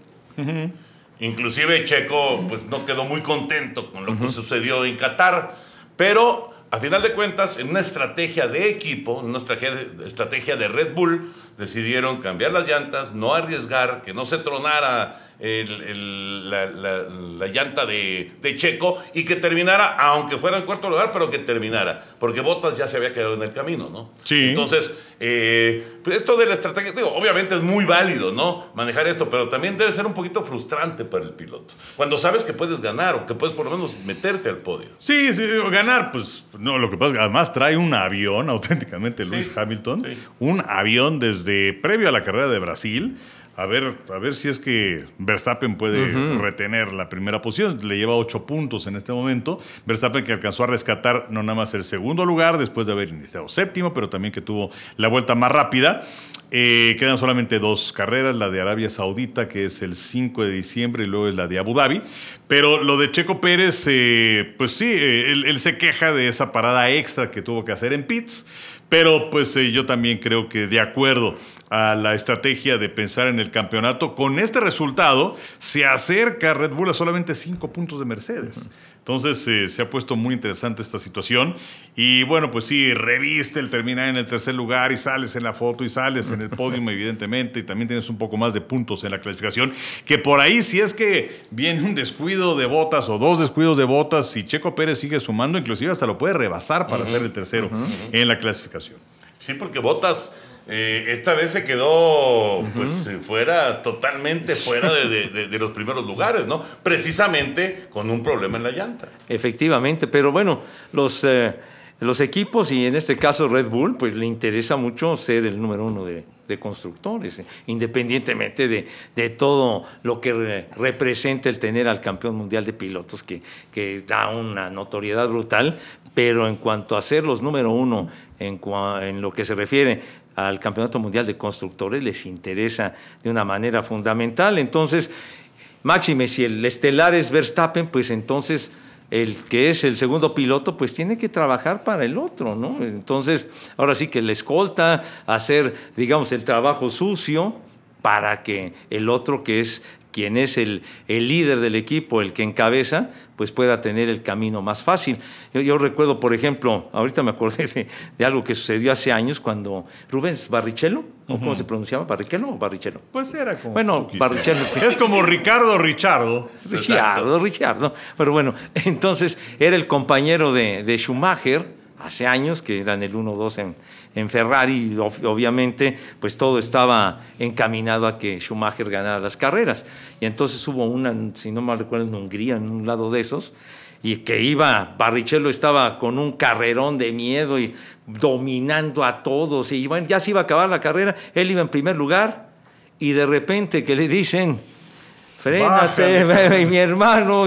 Inclusive Checo pues no quedó muy contento con lo que sucedió en Qatar, pero a final de cuentas en una estrategia de equipo, en una estrategia de Red Bull, decidieron cambiar las llantas, no arriesgar, que no se tronara el- el- la, la- la llanta de, de Checo y que terminara, aunque fuera en cuarto lugar, pero que terminara, porque Bottas ya se había quedado en el camino, ¿no? Sí. Entonces, eh, pues esto de la estrategia, digo, obviamente es muy válido, ¿no? Manejar esto, pero también debe ser un poquito frustrante para el piloto. Cuando sabes que puedes ganar o que puedes por lo menos meterte al podio. Sí, sí, ganar, pues no, lo que pasa es que además trae un avión, auténticamente Luis Sí, Hamilton, sí. un avión desde previo a la carrera de Brasil. A ver, a ver si es que Verstappen puede retener la primera posición. Le lleva ocho puntos en este momento. Verstappen que alcanzó a rescatar no nada más el segundo lugar después de haber iniciado séptimo, pero también que tuvo la vuelta más rápida. Eh, quedan solamente dos carreras, la de Arabia Saudita, que es el 5 de diciembre, y luego es la de Abu Dhabi. Pero lo de Checo Pérez, eh, pues sí, eh, él, él se queja de esa parada extra que tuvo que hacer en pits, pero pues eh, yo también creo que de acuerdo a la estrategia de pensar en el campeonato, con este resultado se acerca Red Bull a solamente cinco puntos de Mercedes. Entonces eh, se ha puesto muy interesante esta situación. Y bueno, pues sí, reviste el terminar en el tercer lugar y sales en la foto y sales en el podio, evidentemente, y también tienes un poco más de puntos en la clasificación. Que por ahí, si es que viene un descuido de botas o dos descuidos de botas, si Checo Pérez sigue sumando, inclusive hasta lo puede rebasar para ser el tercero en la clasificación. Sí, porque Botas eh, esta vez se quedó pues eh, fuera, totalmente fuera de, de- de- de los primeros lugares, ¿no? Precisamente con un problema en la llanta. Efectivamente, pero bueno, los, eh, los equipos y en este caso Red Bull, pues le interesa mucho ser el número uno de, de constructores, eh, independientemente de, de todo lo que re- representa el tener al campeón mundial de pilotos, que, que da una notoriedad brutal, pero en cuanto a ser los número uno en, en lo que se refiere al Campeonato Mundial de Constructores, les interesa de una manera fundamental. Entonces, Máxime, si el estelar es Verstappen, pues entonces el que es el segundo piloto, pues tiene que trabajar para el otro, ¿no? Entonces, ahora sí que le escolta, hacer, digamos, el trabajo sucio para que el otro, que es quien es el, el líder del equipo, el que encabeza, pues pueda tener el camino más fácil. Yo, yo recuerdo, por ejemplo, ahorita me acordé de, de algo que sucedió hace años cuando Rubens Barrichello, ¿o cómo se pronunciaba? ¿Barrichello o Barrichello? Pues era como. Bueno. Barrichello. pues, Es como Ricardo Richardo. Richardo, Richardo. Pero bueno, entonces era el compañero de, de Schumacher hace años, que eran el 1-2 en, en Ferrari, y ob- obviamente, pues todo estaba encaminado a que Schumacher ganara las carreras. Y entonces hubo una, si no mal recuerdo, en Hungría, en un lado de esos, y que iba, Barrichello estaba con un carrerón de miedo y dominando a todos, y bueno, ya se iba a acabar la carrera, él iba en primer lugar, y de repente que le dicen, Frénate, mi hermano,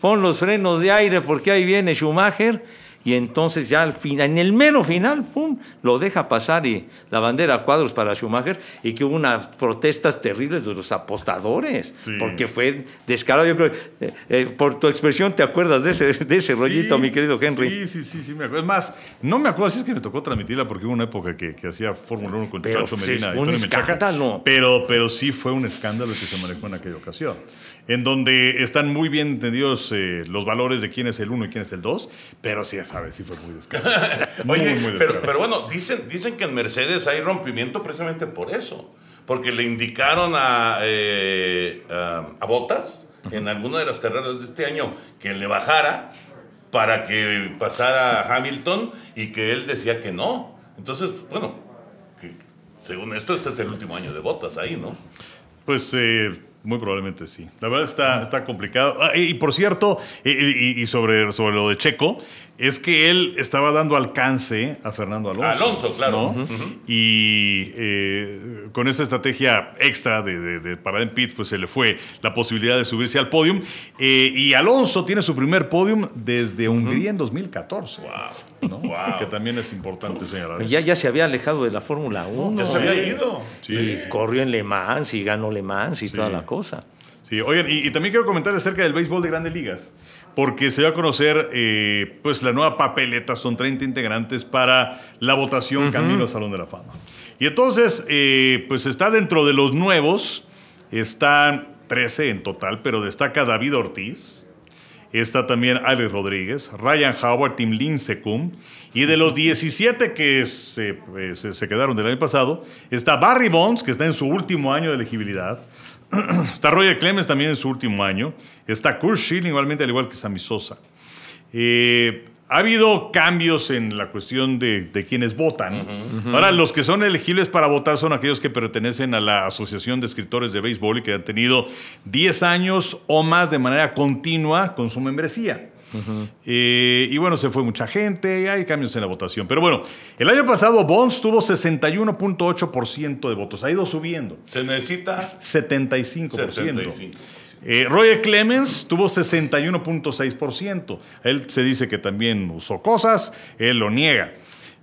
pon los frenos de aire porque ahí viene Schumacher. Y entonces ya al final, en el mero final, pum, lo deja pasar y la bandera a cuadros para Schumacher y que hubo unas protestas terribles de los apostadores, Sí. porque fue descarado. Yo creo, eh, eh, por tu expresión, ¿te acuerdas de ese, de ese rollito, mi querido Henry? Sí, sí, sí, sí, me acuerdo. Es más, no me acuerdo si es que me tocó transmitirla porque hubo una época que, que hacía Fórmula 1 con Pero, Chacho pues, Medina y un Menchaca. escándalo. Pero, pero sí fue un escándalo que se manejó en aquella ocasión. En donde están muy bien entendidos eh, los valores de quién es el 1 y quién es el 2, pero sí, ya sabes, sí fue muy descarado. Muy, Oye, muy descarado. pero bueno, dicen, dicen que en Mercedes hay rompimiento precisamente por eso. Porque le indicaron a, eh, a, a Bottas en alguna de las carreras de este año que le bajara para que pasara Hamilton y que él decía que no. Entonces, bueno, que según esto, este es el último año de Bottas ahí, ¿no? Pues eh, muy probablemente sí. La verdad está, está complicado. Ah, y, por cierto, y, y- y sobre, sobre lo de Checo, es que él estaba dando alcance a Fernando Alonso. Alonso, claro. Y eh, con esa estrategia extra de, de, de parada en pit, pues se le fue la posibilidad de subirse al podium. Eh, y Alonso tiene su primer podium desde Hungría en 2014. ¿no? Wow. Que también es importante señalar. Pues Ya, ya se había alejado de la Fórmula 1. Ya se había ido. Sí, Y sí, corrió en Le Mans y ganó Le Mans y toda la cosa. Sí, oigan, y, y también quiero comentar acerca del béisbol de grandes ligas, porque se va a conocer eh, pues la nueva papeleta, son 30 integrantes para la votación Camino al Salón de la Fama. Y entonces, eh, pues está dentro de los nuevos, están 13 en total, pero destaca David Ortiz, está también Alex Rodríguez, Ryan Howard, Tim Lincecum, y de los 17 que se, se- se quedaron del año pasado, está Barry Bonds, que está en su último año de elegibilidad, Está Roger Clemens también en su último año. Está Kurt Schilling igualmente, al igual que Sammy Sosa. Eh, ha habido cambios en la cuestión de, de quienes votan. Ahora, los que son elegibles para votar son aquellos que pertenecen a la Asociación de Escritores de Béisbol y que han tenido 10 años o más de manera continua con su membresía. Eh, y bueno, se fue mucha gente, y hay cambios en la votación. Pero bueno, el año pasado Bonds tuvo 61.8% de votos, ha ido subiendo. Se necesita 75%. 75%. Eh, Roger Clemens tuvo 61.6%. Él se dice que también usó cosas, él lo niega.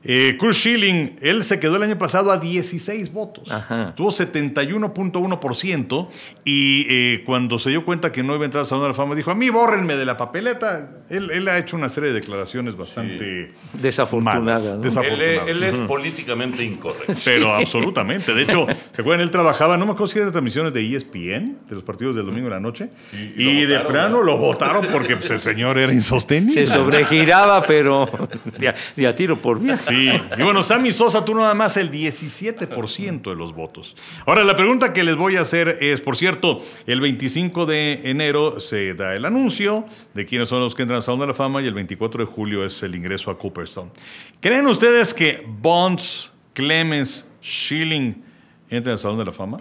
Eh, Kurt Schilling, él se quedó el año pasado a 16 votos. Ajá. Tuvo 71.1% y eh, cuando se dio cuenta que no iba a entrar al Salón de la Fama, dijo, a mí bórrenme de la papeleta. Él, él ha hecho una serie de declaraciones bastante. Él, desafortunadas. es- él es políticamente incorrecto. Pero absolutamente. De hecho, ¿se acuerdan? Él trabajaba, no me acuerdo si eran transmisiones de ESPN, de los partidos del domingo en la noche. Y- Y, y lo de plano ¿no? lo votaron porque pues, el señor era insostenible. Se sobregiraba, pero de a, de a tiro por vía. Sí. Y bueno, Sammy Sosa tuvo nada más el 17% de los votos. Ahora, la pregunta que les voy a hacer es, por cierto, el 25 de enero se da el anuncio de quiénes son los que entran al Salón de la Fama y el 24 de julio es el ingreso a Cooperstown. ¿Creen ustedes que Bonds, Clemens, Schilling entran al Salón de la Fama?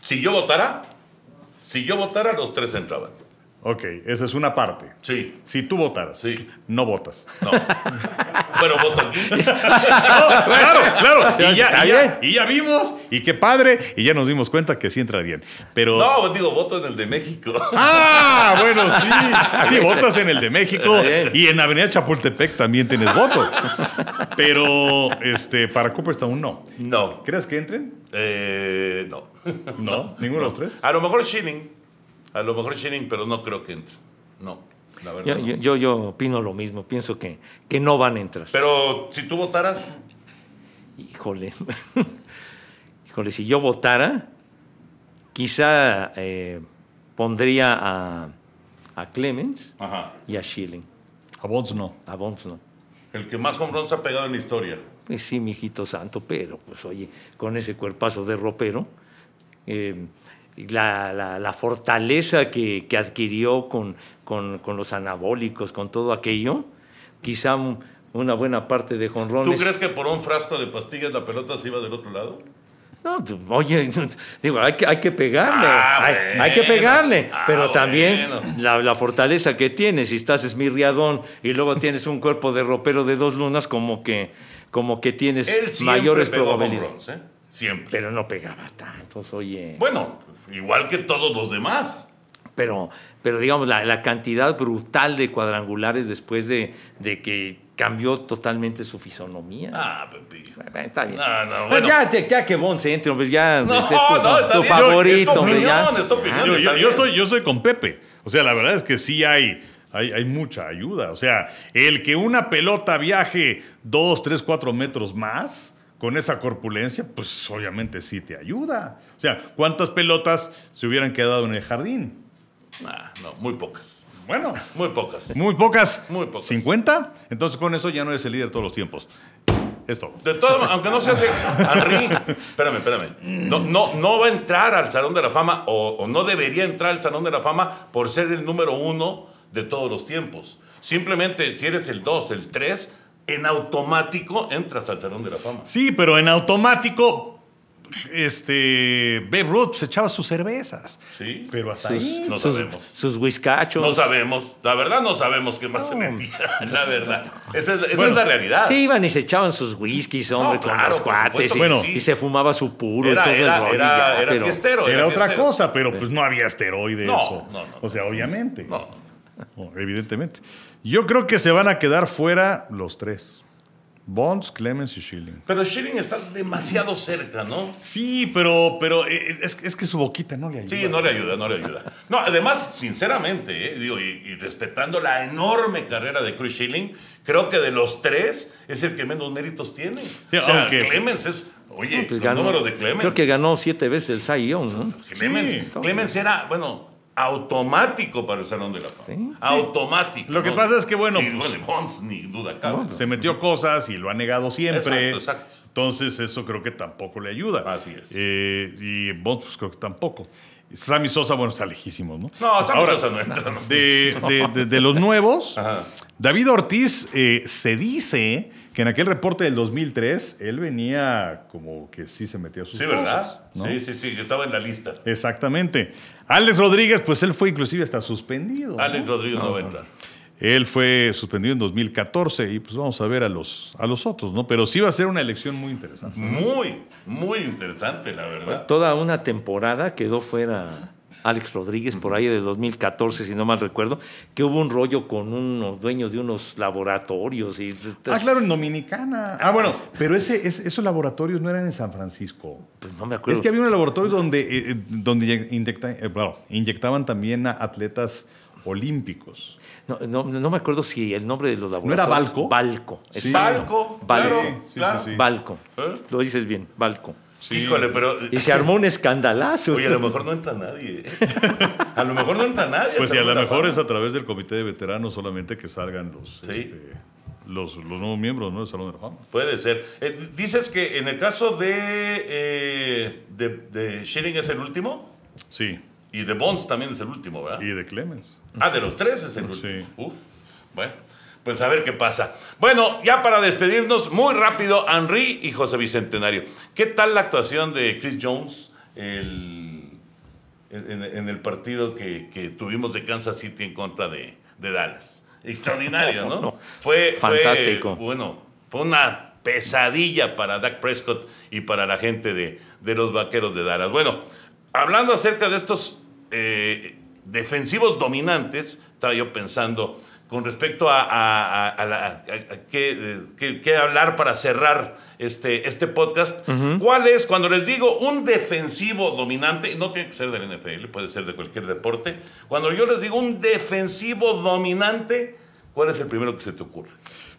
Si yo votara, si yo votara, los tres entraban. Ok, esa es una parte. Sí, Si tú votaras, Sí. no votas. no. Pero voto aquí. claro, claro. Y ya, y ya- bien. y ya vimos, y qué padre, y ya nos dimos cuenta que sí entrarían. Pero. No, digo, voto en el de México. Ah, bueno, sí. Sí, votas en el de México y en Avenida Chapultepec también tienes voto. Pero este, para Cooperstown no. No. ¿Crees que entren? Eh, no. No, ninguno de los tres. A lo mejor Schilling. A lo mejor Schilling, pero no creo que entre. No, la verdad. Yo, no. yo, yo, yo opino lo mismo, pienso que, que no van a entrar. Pero si tú votaras, Híjole. Híjole, si yo votara, quizá eh, pondría a, a Clemens ajá, y a Schilling. A Bonds no. A Bonds no. el que más home runs ha pegado en la historia. Pues sí, mijito santo, pero pues oye, con ese cuerpazo de ropero, eh, la, la- la fortaleza que, que adquirió con, con- con los anabólicos, con todo aquello, quizá un- una buena parte de ¿Tú jonrones. crees que por un frasco de pastillas la pelota se iba del otro lado? No, oye, digo, hay que, hay que pegarle, Ah, hay, bueno. hay que pegarle, Ah, pero también bueno. la, la fortaleza que tienes, si estás esmirriadón y luego tienes un cuerpo de ropero de dos lunas, como que, como que tienes Él mayores probabilidades. ¿eh? Siempre. Pero no pegaba tantos, oye. Bueno, igual que todos los demás. Pero, pero digamos, la, la cantidad brutal de cuadrangulares después de, de que cambió totalmente su fisonomía. Ah, Pepillo. Bueno, Está bien. No, no, Pues bueno. ya, ya que Bon se entre, hombre, ya. No, es tu, no, está tu bien. favorito, tu hombre, ya. opinión. Yo, está yo- yo bien. estoy, yo estoy con Pepe. O sea, la verdad es que sí hay, hay, hay mucha ayuda. O sea, el que una pelota viaje dos, tres, cuatro metros más con esa corpulencia, pues obviamente sí te ayuda. O sea, ¿cuántas pelotas se hubieran quedado en el jardín? Ah, no, muy pocas. Bueno, Muy pocas. muy pocas. Muy pocas. ¿50? Entonces con eso ya no eres el líder todos los tiempos. Esto. De todas aunque no se hace. Henry, espérame, espérame. No, no, no va a entrar al Salón de la Fama o, o no debería entrar al Salón de la Fama por ser el número uno de todos los tiempos. Simplemente, si eres el 2, el 3, en automático entras al Salón de la Fama. Sí, pero en automático, este, Babe Ruth se echaba sus cervezas. Sí. Pero hasta Sus, ahí. No sus, sabemos. sus whiskachos. No sabemos. La verdad, no sabemos qué más se metía. La verdad. Esa es, esa Bueno, es la realidad. Sí, iban y se echaban sus whiskies, hombre, No, con claro, los cuates. supuesto Y, Bueno, sí. y se fumaba su puro Era, y todo era, el rollo. era, ya, era pero- fiestero. Era otra fiestero. cosa, pero pues no había esteroides. No, o, no, no. o sea, obviamente. No. No, evidentemente. Yo creo que se van a quedar fuera los tres. Bonds, Clemens y Schilling. Pero Schilling está demasiado cerca, ¿no? Sí, pero, pero eh, es, es que su boquita no le ayuda. Sí, no le ayuda, no le ayuda. No, además, sinceramente, eh, digo, y, y respetando la enorme carrera de Chris Schilling, creo que de los tres es el que menos méritos tiene. Sí, o sea, aunque- Clemens es, oye, Pues el ganó- número de Clemens. Creo que ganó siete veces el Cy Young, ¿no? Clemens, Sí. Clemens era, bueno, automático para el Salón de la Fama. Automático. Lo que ¿no? pasa es que, bueno, Y, pues- Bonds, ni duda cabe. Se metió cosas y lo ha negado siempre. Exacto, exacto. Entonces, eso creo que tampoco le ayuda. Así es. Eh, y Bonds, pues creo que tampoco. Sammy Sosa, bueno, está lejísimo, ¿no? No, Sammy Ahora, Sosa no entra. ¿no? De, de- de- de los nuevos, Ajá. David Ortiz eh, se dice que en aquel reporte del 2003 él venía como que sí se metía a sus Sí, cosas, ¿verdad? ¿no? Sí, sí, sí, que estaba en la lista. Exactamente. Alex Rodríguez, pues él fue inclusive hasta suspendido. ¿no? Alex Rodríguez no va a entrar. Él fue suspendido en 2014 y pues vamos a ver a los, a los otros, ¿no? Pero sí va a ser una elección muy interesante. Muy, muy interesante, la verdad. Toda una temporada quedó fuera Alex Rodríguez por ahí de 2014, si no mal recuerdo, que hubo un rollo con unos dueños de unos laboratorios y Ah, claro, en Dominicana. Ah, bueno, pero ese, ese- esos laboratorios no eran en San Francisco. pues no me acuerdo. Es que había un laboratorio donde, eh, eh, donde inyecta- eh, bueno, inyectaban también a atletas olímpicos. No, no- no me acuerdo si el nombre de los era laboratorios. Balco? Balco. Sí. Balco, Balco. claro, Sí, claro. sí, sí. Balco. ¿Eh? Lo dices bien, Balco. Híjole, pero. Y se armó un escandalazo. Oye, a lo mejor no entra nadie. A lo mejor no entra nadie. Pues sí, a lo mejor es a través del comité de veteranos solamente que salgan los, Sí. este, los, los nuevos miembros ¿no? del Salón de la Fama. Puede ser. Eh, dices que en el caso de, eh, de, de Schilling es el último Sí, y de Bonds también es el último, ¿verdad? y de Clemens. Ah, de los tres es el Sí. último. Uf. Bueno, pues a ver qué pasa. Bueno, ya para despedirnos, muy rápido, Henry y José Bicentenario. ¿Qué tal la actuación de Chris Jones el- en, en el partido que, que tuvimos de Kansas City en contra de, de Dallas? Extraordinario, ¿no? No, Fue, fue, fantástico. bueno, fue una pesadilla para Dak Prescott y para la gente de, de los vaqueros de Dallas. Bueno, hablando acerca de estos eh, defensivos dominantes, estaba yo pensando con respecto a, qué, qué- qué hablar para cerrar este, este podcast. ¿Cuál es, cuando les digo un defensivo dominante, no tiene que ser del NFL, puede ser de cualquier deporte, cuando yo les digo un defensivo dominante, ¿cuál es el primero que se te ocurre?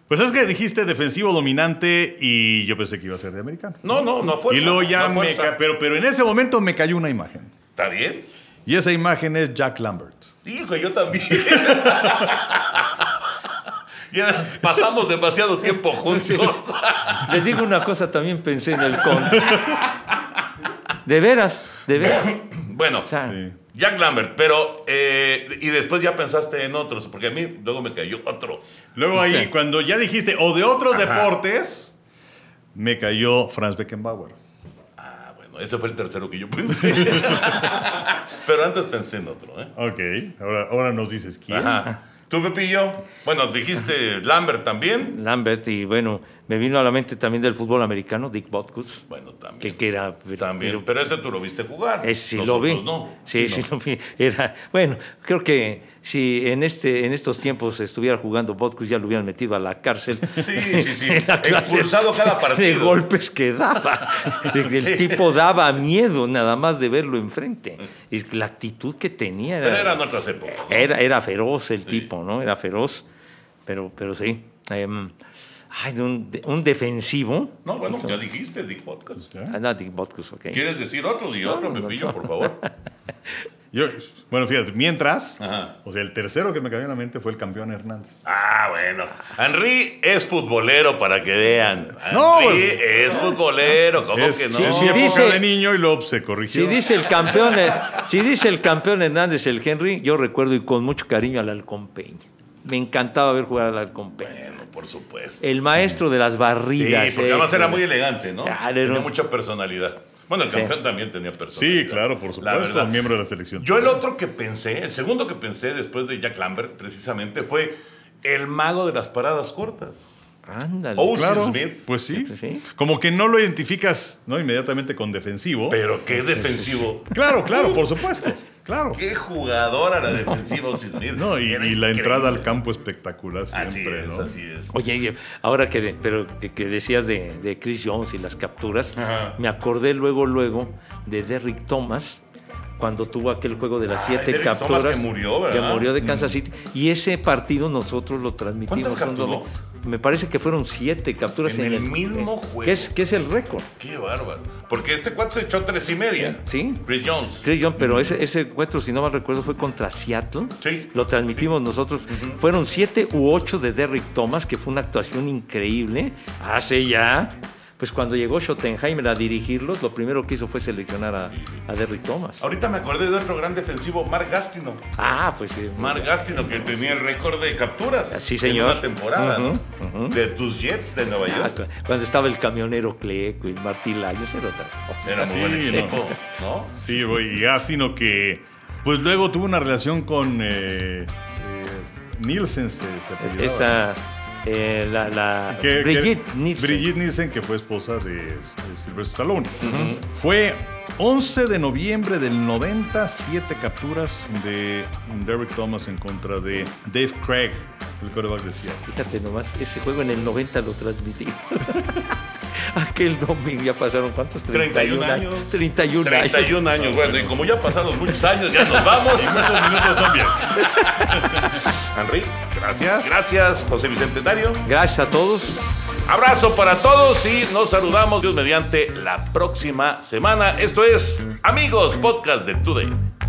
Pues es que dijiste defensivo dominante y yo pensé que iba a ser de americano. No, no, no fuerza. y luego ya no me pero, pero en ese momento me cayó una imagen. ¿Está bien? Y esa imagen es Jack Lambert. Hijo, yo también. Ya pasamos demasiado tiempo juntos. Les digo una cosa, también pensé en el conde. De veras, de veras. bueno, O sea, Sí. Jack Lambert, pero. eh, y después ya pensaste en otros, porque a mí luego me cayó otro. Luego ahí, cuando ya dijiste, o de otros Ajá. deportes, me cayó Franz Beckenbauer. Ese fue el tercero que yo pensé. pero antes pensé en otro, ¿eh? Ok, ahora, ahora nos dices quién. Ajá. ¿Tú, Pepillo? Bueno, dijiste Lambert también. Lambert y bueno, me vino a la mente también del fútbol americano, Dick Butkus, Bueno, también. que, que era... También. pero- Pero ese tú lo viste jugar. Eh, sí, lo vi. no. Sí, sí, lo vi. Era, bueno, creo que si en, este, en estos tiempos estuviera jugando Botkus, ya lo hubieran metido a la cárcel. Sí, sí, sí. Expulsado cada De partido. golpes que daba. De El tipo daba miedo nada más de verlo enfrente. Y la actitud que tenía Pero eran otras épocas. era, era feroz el tipo, ¿no? Era feroz, pero, pero sí. Em, ay, de un, de- un defensivo. No, bueno, ya dijiste Dick Podcast. Ah, no, Dick Butkus, ok. ¿Quieres decir otro? Di otro, no, Pepillo, no. por favor. Yo, bueno, fíjate, mientras, Ajá. o sea, el tercero que me cayó en la mente fue el campeón Hernández. Ah, bueno. Henry es futbolero para que vean. No, Henry pues- es futbolero, ¿cómo Es- que no? mi época dice- de niño y luego se corrigió. Si dice el campeón, eh, si dice el campeón Hernández, el Henry, yo recuerdo y con mucho cariño al Halcón Peña. Me encantaba ver jugar al Halcón Peña. Bueno, por supuesto. El maestro de las Sí, barridas. porque eh, además era joder. muy elegante, ¿no? Claro, tenía era- mucha personalidad. Bueno, el Sí. campeón también tenía personalidad. Sí, claro, por La supuesto, verdad. miembro de la selección. Yo el otro que pensé, el segundo que pensé después de Jack Lambert, precisamente, fue el mago de las paradas cortas. Ándale. Oh, Claro, Smith. pues sí. Sí, sí. Como que no lo identificas ¿no? inmediatamente con defensivo. Pero qué defensivo. Claro, claro, por supuesto. Claro. Qué jugadora la defensiva Smith. No, y, la entrada al campo espectacular Así siempre, es, ¿no? así es. Oye, oye, ahora que, pero que, que decías de, de Chris Jones y las capturas, Ajá. me acordé luego, luego de Derrick Thomas cuando tuvo aquel juego de las siete Derrick Thomas capturas. que murió, que ¿verdad? murió de Kansas City. Y ese partido nosotros lo transmitimos. ¿Cuántas capturó? Me parece que fueron siete capturas En el mismo eh, juego. Que es, que es el récord. Qué bárbaro. Porque este cuate se echó tres y media. Sí. Chris Jones. Chris Young, pero ese, ese encuentro, si no mal recuerdo, fue contra Seattle. Sí. Lo transmitimos nosotros. Fueron siete u ocho de Derrick Thomas, que fue una actuación increíble. Hace ya. Pues cuando llegó Schottenheimer a dirigirlos, lo primero que hizo fue seleccionar a, a Derrick Thomas. Ahorita me acordé de otro gran defensivo, Mark Gastino. Ah, pues sí. Mark Gastino, que tenía el récord de capturas. Sí, señor. En una temporada, ¿no? De tus Jets de Nueva Ah, York. cu- cuando estaba el camionero Cleco y Martín Layos, era otra cosa. Era muy buen Sí, equipo, ¿no? Sí, güey, y Gastino que pues luego tuvo una relación con eh, eh, Nielsen, se, se apellidaba. Esa, eh, la, la Que- que- Brigitte Nielsen. Brigitte Nielsen, que fue esposa de, de Sylvester Stallone. Fue 11 de noviembre del 90, siete capturas de Derrick Thomas en contra de Dave Craig, el quarterback de Seattle. Fíjate nomás, ese juego en el 90 lo transmití. Aquel domingo ya pasaron cuántos? 31 años. 31 años. 31 años. Bueno, y como ya pasaron muchos años, ya nos vamos. Y muchos minutos también. Henry, Gracias. gracias. José Bicentenario. Gracias a todos. Abrazo para todos y nos saludamos Dios mediante la próxima semana. Esto es Amigos Podcast de Today.